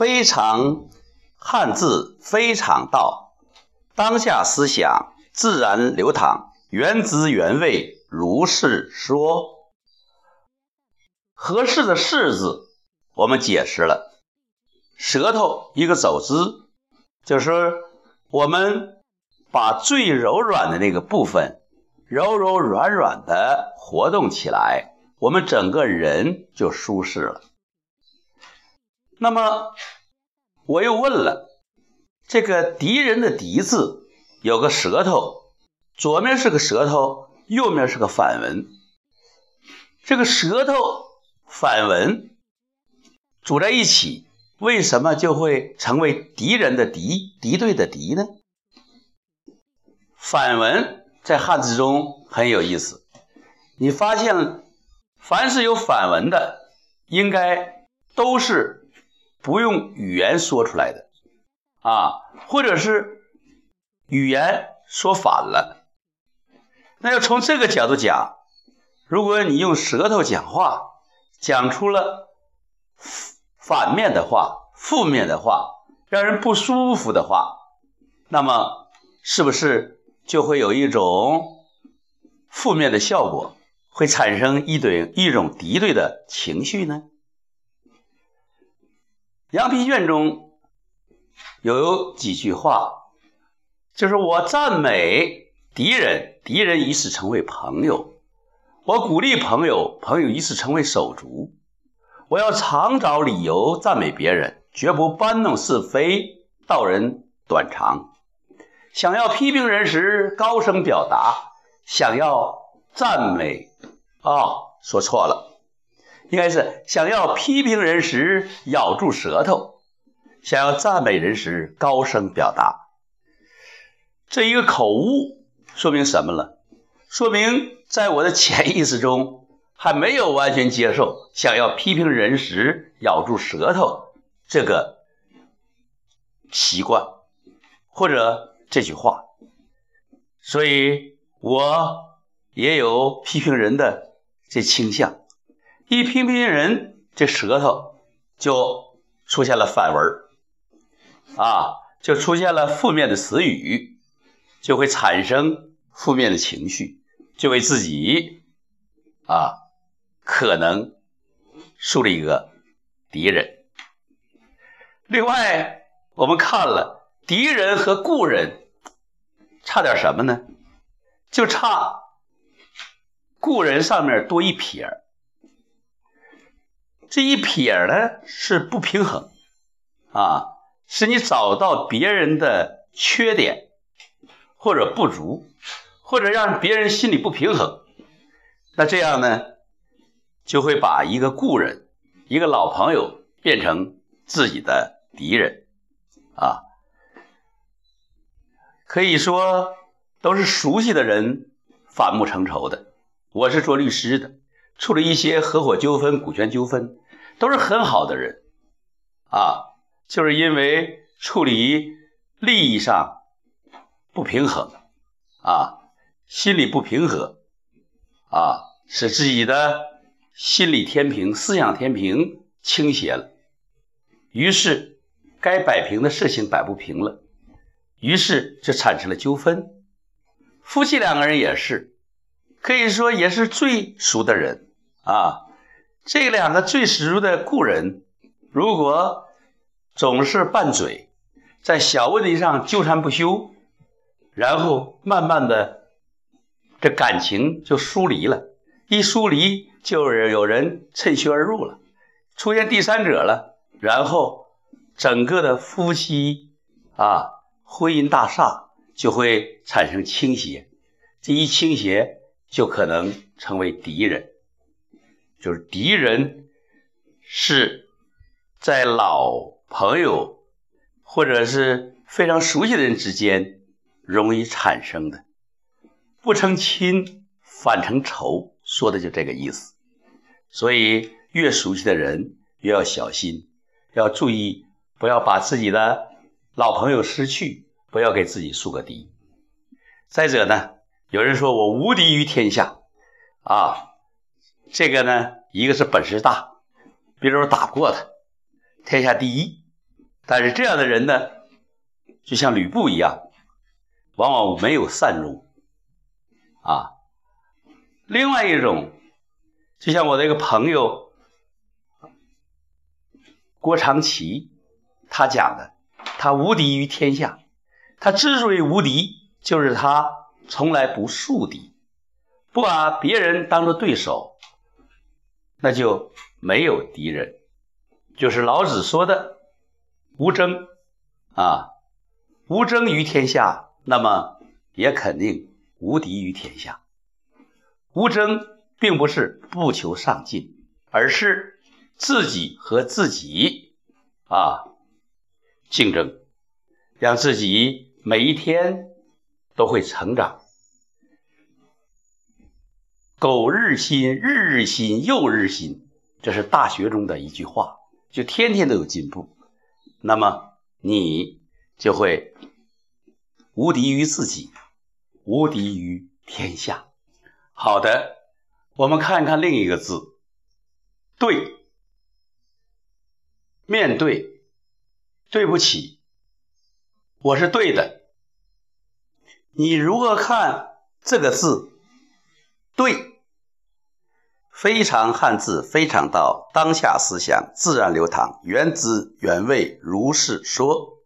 非常汉字，非常道，当下思想自然流淌，原汁原味，如是说。合适的“适”字，我们解释了，舌头一个走姿，就是我们把最柔软的那个部分，柔柔软软的活动起来，我们整个人就舒适了。那么，我又问了，这个敌人的“敌”字有个舌头，左面是个舌头，右面是个反文。这个舌头反文组在一起，为什么就会成为敌人的“敌”、敌对的“敌”呢？反文在汉字中很有意思，你发现，凡是有反文的，应该都是。不用语言说出来的啊，或者是语言说反了。那要从这个角度讲，如果你用舌头讲话，讲出了反面的话、负面的话、让人不舒服的话，那么是不是就会有一种负面的效果，会产生一堆一种敌对的情绪呢？羊皮卷中有几句话，就是我赞美敌人，敌人以此成为朋友；我鼓励朋友，朋友以此成为手足。我要常找理由赞美别人，绝不搬弄是非，道人短长。想要批评人时，高声表达；想要赞美，啊，说错了。应该是想要批评人时咬住舌头，想要赞美人时高声表达。这一个口误说明什么了？说明在我的潜意识中还没有完全接受想要批评人时咬住舌头这个习惯或者这句话，所以我也有批评人的这倾向。一批评人，这舌头就出现了反文啊，就出现了负面的词语，就会产生负面的情绪，就为自己啊可能树立一个敌人。另外，我们看了敌人和故人，差点什么呢？就差故人上面多一撇。这一撇呢是不平衡啊，是你找到别人的缺点或者不足，或者让别人心里不平衡。那这样呢，就会把一个故人、一个老朋友变成自己的敌人啊。可以说都是熟悉的人反目成仇的。我是做律师的。处理一些合伙纠纷、股权纠纷，都是很好的人，啊，就是因为处理利益上不平衡，啊，心理不平和，啊，使自己的心理天平、思想天平倾斜了，于是该摆平的事情摆不平了，于是就产生了纠纷。夫妻两个人也是，可以说也是最熟的人。啊，这两个最熟的故人，如果总是拌嘴，在小问题上纠缠不休，然后慢慢的，这感情就疏离了。一疏离，就有人趁虚而入了，出现第三者了，然后整个的夫妻啊，婚姻大厦就会产生倾斜。这一倾斜，就可能成为敌人。就是敌人是在老朋友或者是非常熟悉的人之间容易产生的，不成亲反成仇，说的就这个意思。所以越熟悉的人越要小心，要注意不要把自己的老朋友失去，不要给自己树个敌。再者呢，有人说我无敌于天下啊。这个呢，一个是本事大，比如说打不过他，天下第一但是这样的人呢，就像吕布一样，往往没有善终啊。另外一种，就像我的一个朋友郭长奇，他讲的，他无敌于天下。他之所以无敌，就是他从来不树敌，不把别人当做对手，那就没有敌人。就是老子说的“无争”啊，无争于天下，那么也肯定无敌于天下。无争并不是不求上进，而是自己和自己啊竞争，让自己。每一天都会成长。苟日新，日日新，又日新，这是大学中的一句话，就天天都有进步。那么你就会无敌于自己，无敌于天下。好的，我们看看另一个字，对，面对，对不起。我是对的，你如何看这个字？对，非常汉字，非常道，当下思想自然流淌，原汁原味，如是说。